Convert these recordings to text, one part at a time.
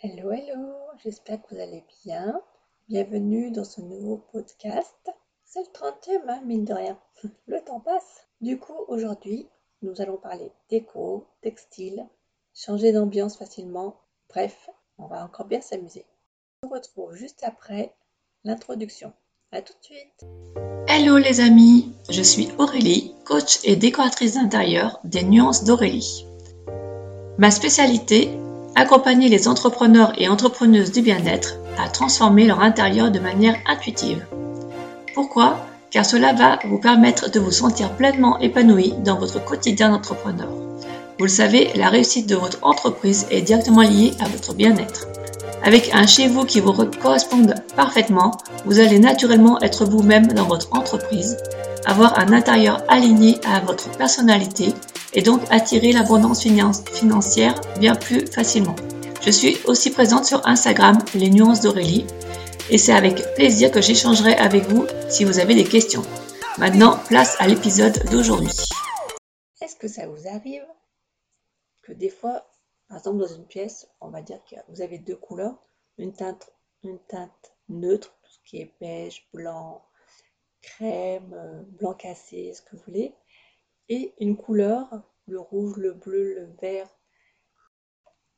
Hello, hello, j'espère que vous allez bien. Bienvenue dans ce nouveau podcast. C'est le 30e, hein, mine de rien. Le temps passe. Du coup, aujourd'hui, nous allons parler déco, textile, changer d'ambiance facilement. Bref, on va encore bien s'amuser. On se retrouve juste après l'introduction. A tout de suite. Hello les amis, je suis Aurélie, coach et décoratrice d'intérieur des Nuances d'Aurélie. Ma spécialité, accompagner les entrepreneurs et entrepreneuses du bien-être à transformer leur intérieur de manière intuitive. Pourquoi? Car cela va vous permettre de vous sentir pleinement épanoui dans votre quotidien d'entrepreneur. Vous le savez, la réussite de votre entreprise est directement liée à votre bien-être. Avec un chez vous qui vous corresponde parfaitement, vous allez naturellement être vous-même dans votre entreprise, avoir un intérieur aligné à votre personnalité et donc attirer l'abondance financière bien plus facilement. Je suis aussi présente sur Instagram, les nuances d'Aurélie, et c'est avec plaisir que j'échangerai avec vous si vous avez des questions. Maintenant, place à l'épisode d'aujourd'hui. Est-ce que ça vous arrive que des fois, par exemple dans une pièce, on va dire que vous avez deux couleurs, une teinte, neutre, tout ce qui est beige, blanc, crème, blanc cassé, ce que vous voulez, et une couleur, le rouge, le bleu, le vert.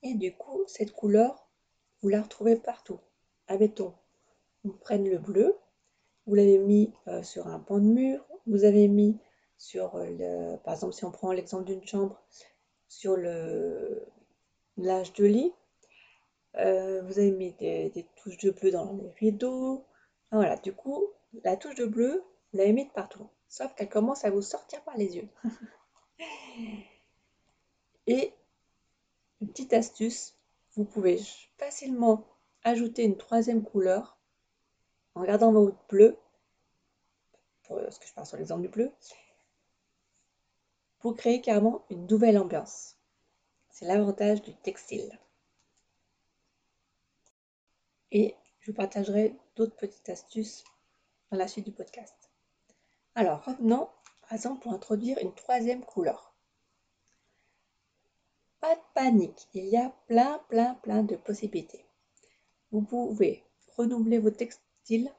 Et du coup, cette couleur, vous la retrouvez partout. Admettons, vous prenez le bleu, vous l'avez mis euh, sur un pan de mur, vous avez mis sur le, par exemple, si on prend l'exemple d'une chambre, sur le l'âge de lit, euh, vous avez mis des, touches de bleu dans les rideaux. voilà, du coup, la touche de bleu, vous l'avez mise partout sauf qu'elle commence à vous sortir par les yeux. Et une petite astuce, vous pouvez facilement ajouter une troisième couleur en regardant votre bleu, parce que je pars sur l'exemple du bleu, pour créer carrément une nouvelle ambiance. C'est l'avantage du textile. Et je vous partagerai d'autres petites astuces dans la suite du podcast. Alors, revenons, par exemple, pour introduire une troisième couleur. Pas de panique, il y a plein, plein, plein de possibilités. Vous pouvez renouveler vos textiles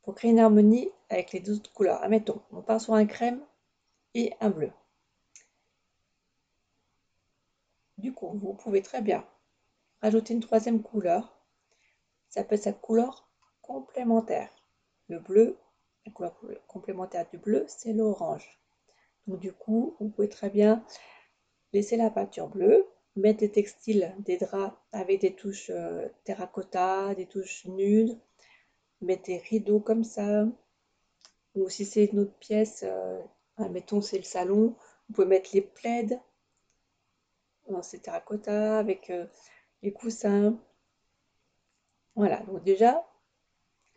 pour créer une harmonie avec les deux couleurs. Admettons, on part sur un crème et un bleu. Du coup, vous pouvez très bien rajouter une troisième couleur. Ça peut cette couleur complémentaire. Le bleu la couleur complémentaire du bleu, c'est l'orange. Donc du coup, vous pouvez très bien laisser la peinture bleue, mettre des textiles, des draps avec des touches euh, terracotta, des touches nudes, mettre des rideaux comme ça. Ou si c'est une autre pièce, euh, mettons c'est le salon, vous pouvez mettre les plaids dans ces terracotta avec euh, les coussins. Voilà, donc déjà,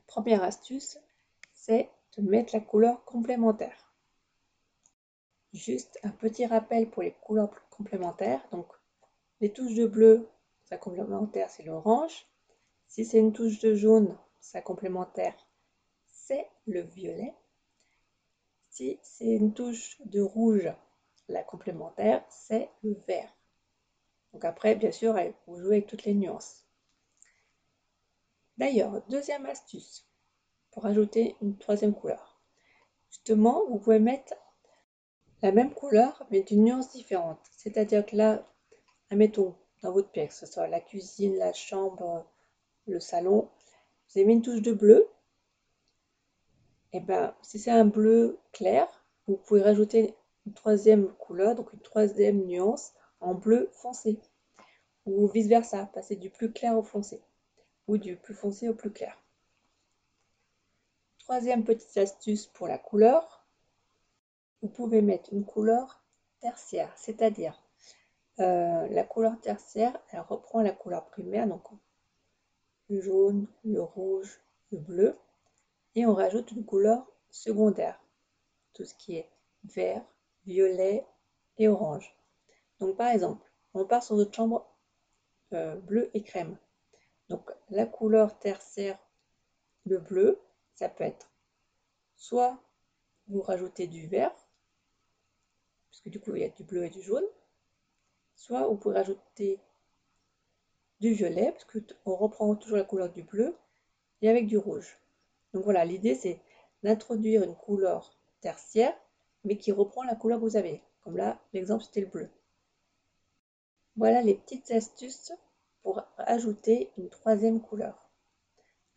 première astuce, c'est mettre la couleur complémentaire. Juste un petit rappel pour les couleurs complémentaires. Donc, les touches de bleu, sa complémentaire, c'est l'orange. Si c'est une touche de jaune, sa complémentaire, c'est le violet. Si c'est une touche de rouge, la complémentaire, c'est le vert. Donc après, bien sûr, vous jouez avec toutes les nuances. D'ailleurs, deuxième astuce, pour ajouter une troisième couleur. Justement, vous pouvez mettre la même couleur mais d'une nuance différente. C'est-à-dire que là, admettons, dans votre pièce, que ce soit la cuisine, la chambre, le salon, vous avez mis une touche de bleu. Et eh bien, si c'est un bleu clair, vous pouvez rajouter une troisième couleur, donc une troisième nuance en bleu foncé. Ou vice versa, passer du plus clair au foncé. Ou du plus foncé au plus clair. Troisième petite astuce pour la couleur, vous pouvez mettre une couleur tertiaire, c'est-à-dire euh, la couleur tertiaire, elle reprend la couleur primaire, donc le jaune, le rouge, le bleu, et on rajoute une couleur secondaire, tout ce qui est vert, violet et orange. Donc par exemple, on part sur notre chambre euh, bleu et crème. Donc la couleur tertiaire, le bleu, ça peut être soit vous rajoutez du vert, parce que du coup il y a du bleu et du jaune, soit vous pouvez rajouter du violet, parce qu'on reprend toujours la couleur du bleu, et avec du rouge. Donc voilà, l'idée c'est d'introduire une couleur tertiaire, mais qui reprend la couleur que vous avez. Comme là, l'exemple c'était le bleu. Voilà les petites astuces pour ajouter une troisième couleur.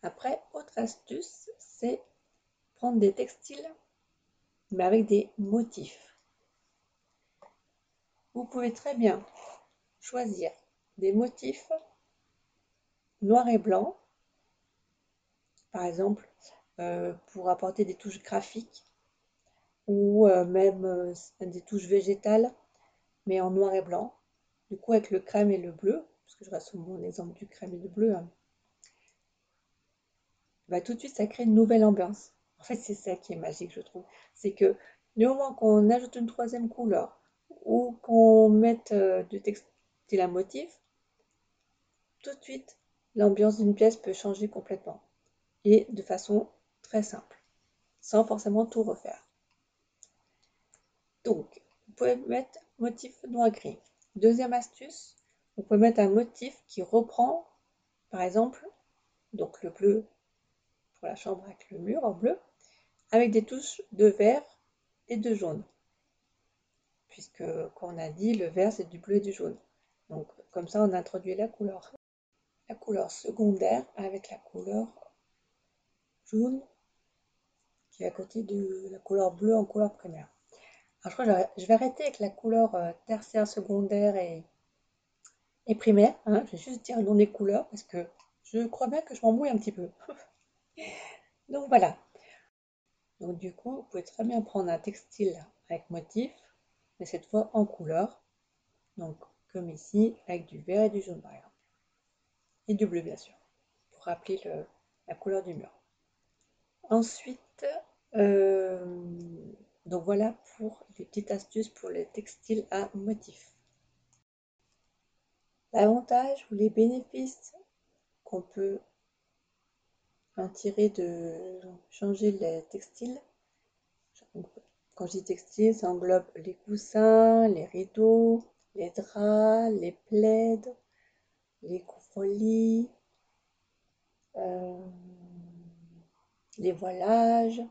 Après, autre astuce, c'est prendre des textiles, mais avec des motifs. Vous pouvez très bien choisir des motifs noir et blanc, par exemple, euh, pour apporter des touches graphiques ou euh, même euh, des touches végétales, mais en noir et blanc. Du coup, avec le crème et le bleu, parce que je reste mon exemple du crème et du bleu, hein, bah, tout de suite, ça crée une nouvelle ambiance. En fait, c'est ça qui est magique, je trouve. C'est que du moment qu'on ajoute une troisième couleur ou qu'on mette du textile à motif, tout de suite, l'ambiance d'une pièce peut changer complètement et de façon très simple, sans forcément tout refaire. Donc, vous pouvez mettre motif noir-gris. Deuxième astuce, vous pouvez mettre un motif qui reprend, par exemple, donc le bleu pour la chambre avec le mur en bleu, avec des touches de vert et de jaune. Puisque, comme on a dit, le vert c'est du bleu et du jaune. Donc, comme ça, on introduit la couleur. La couleur secondaire avec la couleur jaune qui est à côté de la couleur bleue en couleur primaire. Alors, je crois que je vais arrêter avec la couleur euh, tertiaire, secondaire et, et primaire. Hein. Je vais juste dire le nom des couleurs parce que je crois bien que je m'embrouille un petit peu. Donc voilà. Donc du coup, vous pouvez très bien prendre un textile avec motif, mais cette fois en couleur. Donc comme ici, avec du vert et du jaune par exemple. Et du bleu bien sûr, pour rappeler la couleur du mur. Ensuite, euh, donc voilà pour les petites astuces pour les textiles à motif. L'avantage ou les bénéfices qu'on peut en tirer de changer les textiles. Quand je dis textile, ça englobe les coussins, les rideaux, les draps, les plaids, les couvre-lits, euh, les voilages,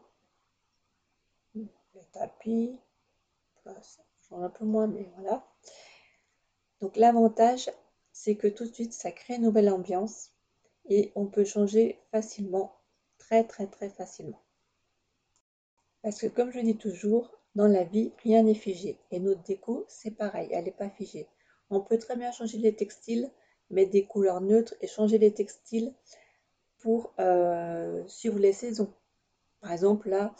tapis, j'en ai un peu moins, mais voilà. Donc l'avantage, c'est que tout de suite, ça crée une nouvelle ambiance et on peut changer facilement, très très très facilement. Parce que comme je dis toujours, dans la vie, rien n'est figé. Et notre déco, c'est pareil, elle n'est pas figée. On peut très bien changer les textiles, mettre des couleurs neutres et changer les textiles pour euh, suivre les saisons. Par exemple, là,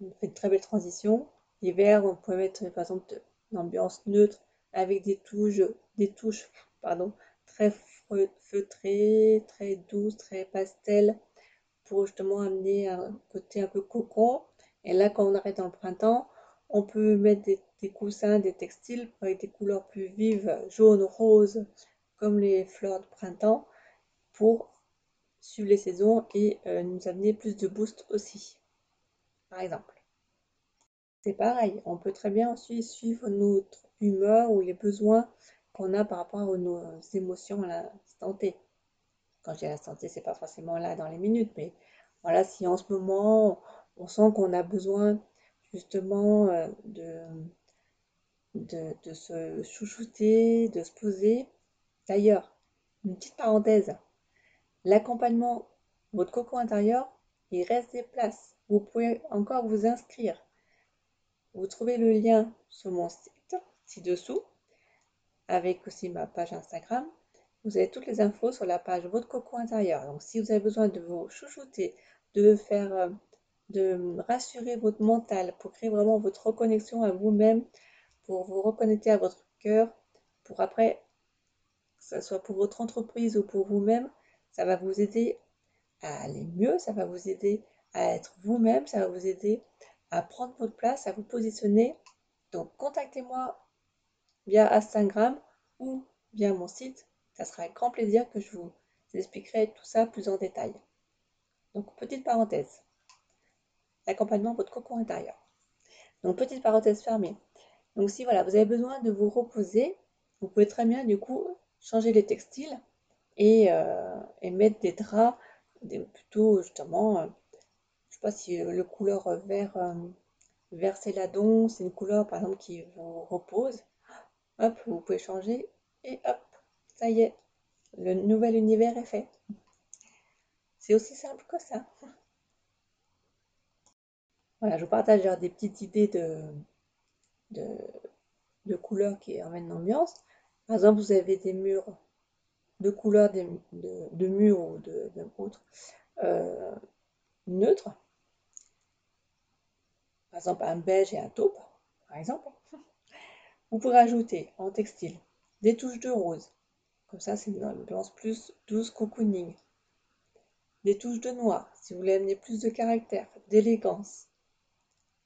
on fait une très belle transition. L'hiver, on peut mettre par exemple une ambiance neutre avec des touches, des touches pardon, très feutrée, très douce, très pastel, pour justement amener un côté un peu cocon. Et là, quand on arrête dans le printemps, on peut mettre des, coussins, des textiles avec des couleurs plus vives, jaune, rose, comme les fleurs de printemps, pour suivre les saisons et euh, nous amener plus de boost aussi, par exemple. C'est pareil, on peut très bien aussi suivre notre humeur ou les besoins qu'on a par rapport à nos émotions à l'instant T. Quand j'ai la santé, c'est pas forcément là dans les minutes, mais voilà, si en ce moment on sent qu'on a besoin justement euh, de, de, de, se chouchouter, de se poser. D'ailleurs, une petite parenthèse, l'accompagnement, votre cocon intérieur, il reste des places. Vous pouvez encore vous inscrire. Vous trouvez le lien sur mon site ci-dessous avec aussi ma page Instagram. Vous avez toutes les infos sur la page Votre Cocon intérieur. Donc, si vous avez besoin de vous chouchouter, de faire, euh, de rassurer votre mental, pour créer vraiment votre reconnexion à vous-même, pour vous reconnecter à votre cœur, pour après, que ce soit pour votre entreprise ou pour vous-même, ça va vous aider à aller mieux, ça va vous aider à être vous-même, ça va vous aider à prendre votre place, à vous positionner. Donc, contactez-moi via Instagram ou via mon site. Ça sera avec grand plaisir que je vous expliquerai tout ça plus en détail. Donc, petite parenthèse. L'accompagnement votre cocon intérieur. Donc, petite parenthèse fermée. Donc, si voilà, vous avez besoin de vous reposer, vous pouvez très bien du coup changer les textiles et, euh, et mettre des draps plutôt justement, euh, je sais pas si le couleur vert, vert céladon, c'est une couleur par exemple qui vous repose. Hop, vous pouvez changer et hop, ça y est, le nouvel univers est fait. C'est aussi simple que ça. Voilà, je vous partage des petites idées de, de, couleurs qui emmènent l'ambiance. Par exemple, vous avez des murs de couleurs de, de murs ou de, autre euh, neutres. Par exemple, un beige et un taupe, par exemple. Vous pourrez ajouter en textile des touches de rose. Comme ça, c'est une ambiance plus douce cocooning. Des touches de noir, si vous voulez amener plus de caractère, d'élégance.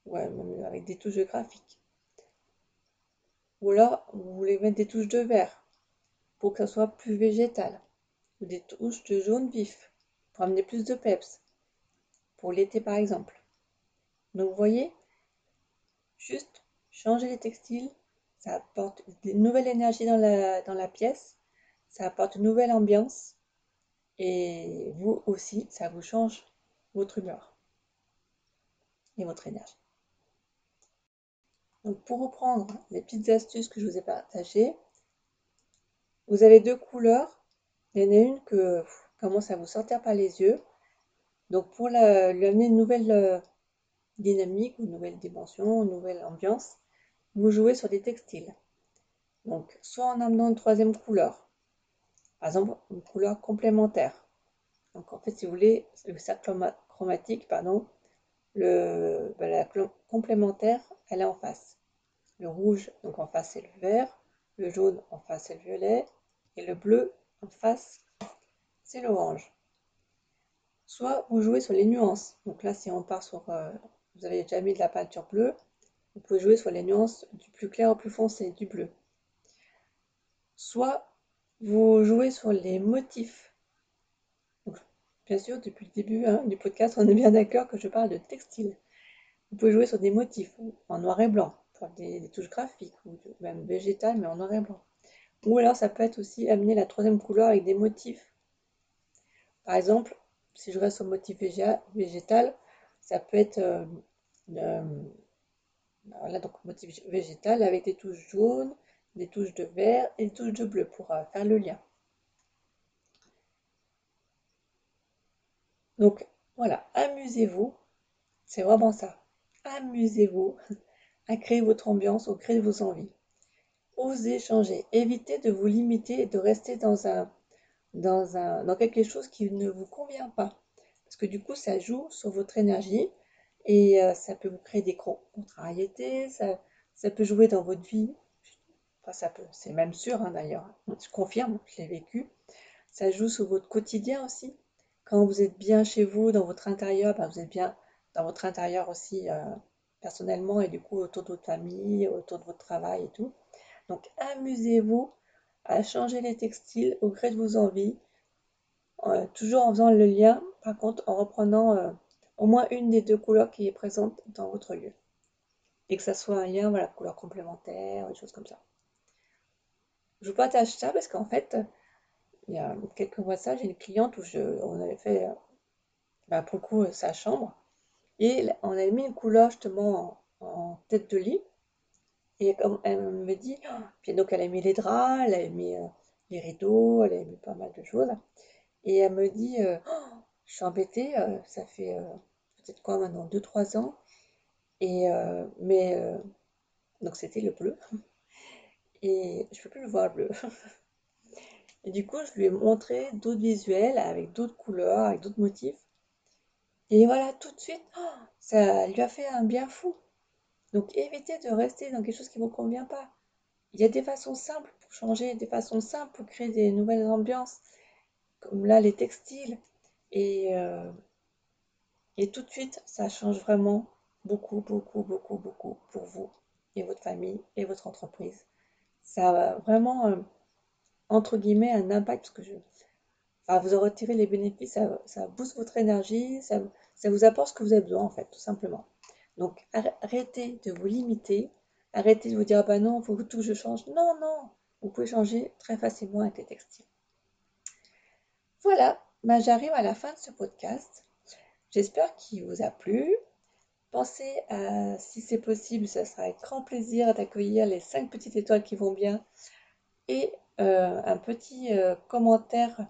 Ouais, même avec des touches de graphique. Ou alors, vous voulez mettre des touches de vert pour que soit plus végétal. Ou des touches de jaune vif pour amener plus de peps. Pour l'été, par exemple. Donc, vous voyez, juste changer les textiles, ça apporte une nouvelle énergie dans la, dans la pièce, ça apporte une nouvelle ambiance, et vous aussi, ça vous change votre humeur et votre énergie. Donc pour reprendre les petites astuces que je vous ai partagées, vous avez deux couleurs. Il y en a une que commence à vous sortir par les yeux. Donc pour lui amener une nouvelle euh, dynamique, une nouvelle dimension, une nouvelle ambiance, vous jouez sur des textiles. Donc soit en amenant une troisième couleur, par exemple une couleur complémentaire. Donc en fait si vous voulez, le cercle chromatique, pardon, le, ben, complémentaire, elle est en face. Le rouge, donc en face, c'est le vert. Le jaune, en face, c'est le violet. Et le bleu, en face, c'est l'orange. Soit vous jouez sur les nuances. Donc là, si on part sur... Euh, vous avez déjà mis de la peinture bleue, vous pouvez jouer sur les nuances du plus clair au plus foncé, du bleu. Soit vous jouez sur les motifs. bien sûr, depuis le début hein, du podcast, on est bien d'accord que je parle de textile. Vous pouvez jouer sur des motifs en noir et blanc, des, touches graphiques ou même végétales, mais en noir et blanc. Ou alors ça peut être aussi amener la troisième couleur avec des motifs. Par exemple, si je reste au motif végétal, ça peut être euh, voilà, donc motif végétal avec des touches jaunes, des touches de vert et des touches de bleu pour euh, faire le lien. Donc voilà, amusez-vous, c'est vraiment ça. Amusez-vous à créer votre ambiance, au créer vos envies. Osez changer. Évitez de vous limiter et de rester dans, un, dans, un, dans quelque chose qui ne vous convient pas. Parce que du coup, ça joue sur votre énergie et euh, ça peut vous créer des contrariétés, ça, ça peut jouer dans votre vie. Enfin, ça peut, c'est même sûr hein, d'ailleurs. Je confirme, je l'ai vécu. Ça joue sur votre quotidien aussi. Quand vous êtes bien chez vous, dans votre intérieur, ben, vous êtes bien dans votre intérieur aussi. Euh, personnellement et du coup autour de votre famille, autour de votre travail et tout. Donc amusez-vous à changer les textiles au gré de vos envies, euh, toujours en faisant le lien, par contre en reprenant euh, au moins une des deux couleurs qui est présente dans votre lieu. Et que ça soit un lien, voilà, couleur complémentaire, des choses comme ça. Je vous partage ça parce qu'en fait, il y a quelques mois ça, j'ai une cliente où on avait fait, euh, bah, pour le coup, sa chambre. Et on a mis une couleur justement en, tête de lit. Et comme elle me dit, puis donc elle a mis les draps, elle a mis euh, les rideaux, elle a mis pas mal de choses. Et elle me dit, euh, oh, je suis embêtée, euh, ça fait peut-être quoi maintenant, 2-3 ans. Et mais donc c'était le bleu. Et je peux plus le voir bleu. Et du coup, je lui ai montré d'autres visuels avec d'autres couleurs, avec d'autres motifs. Et voilà, tout de suite, oh, ça lui a fait un bien fou. Donc évitez de rester dans quelque chose qui ne vous convient pas. Il y a des façons simples pour changer, des façons simples pour créer des nouvelles ambiances, comme là les textiles. Et, euh, tout de suite, ça change vraiment beaucoup, beaucoup, beaucoup, beaucoup pour vous et votre famille et votre entreprise. Ça a vraiment, euh, entre guillemets, un impact, parce que je, vous en retirez les bénéfices, ça, ça booste votre énergie, ça, ça, vous apporte ce que vous avez besoin en fait, tout simplement. Donc arrêtez de vous limiter, arrêtez de vous dire, ben non, il faut que tout je change. Non, non, vous pouvez changer très facilement avec les textiles. Voilà, ben, j'arrive à la fin de ce podcast. J'espère qu'il vous a plu. Pensez à, si c'est possible, ça sera avec grand plaisir d'accueillir les 5 petites étoiles qui vont bien et euh, un petit euh, commentaire,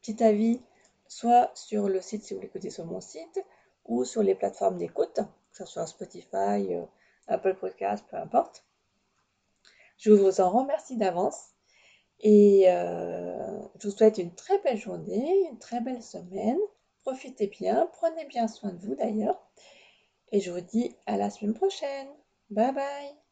petit avis, soit sur le site si vous l'écoutez sur mon site ou sur les plateformes d'écoute, que ce soit Spotify, euh, Apple Podcast, peu importe. Je vous en remercie d'avance et je vous souhaite une très belle journée, une très belle semaine. Profitez bien, prenez bien soin de vous d'ailleurs. Et je vous dis à la semaine prochaine. Bye bye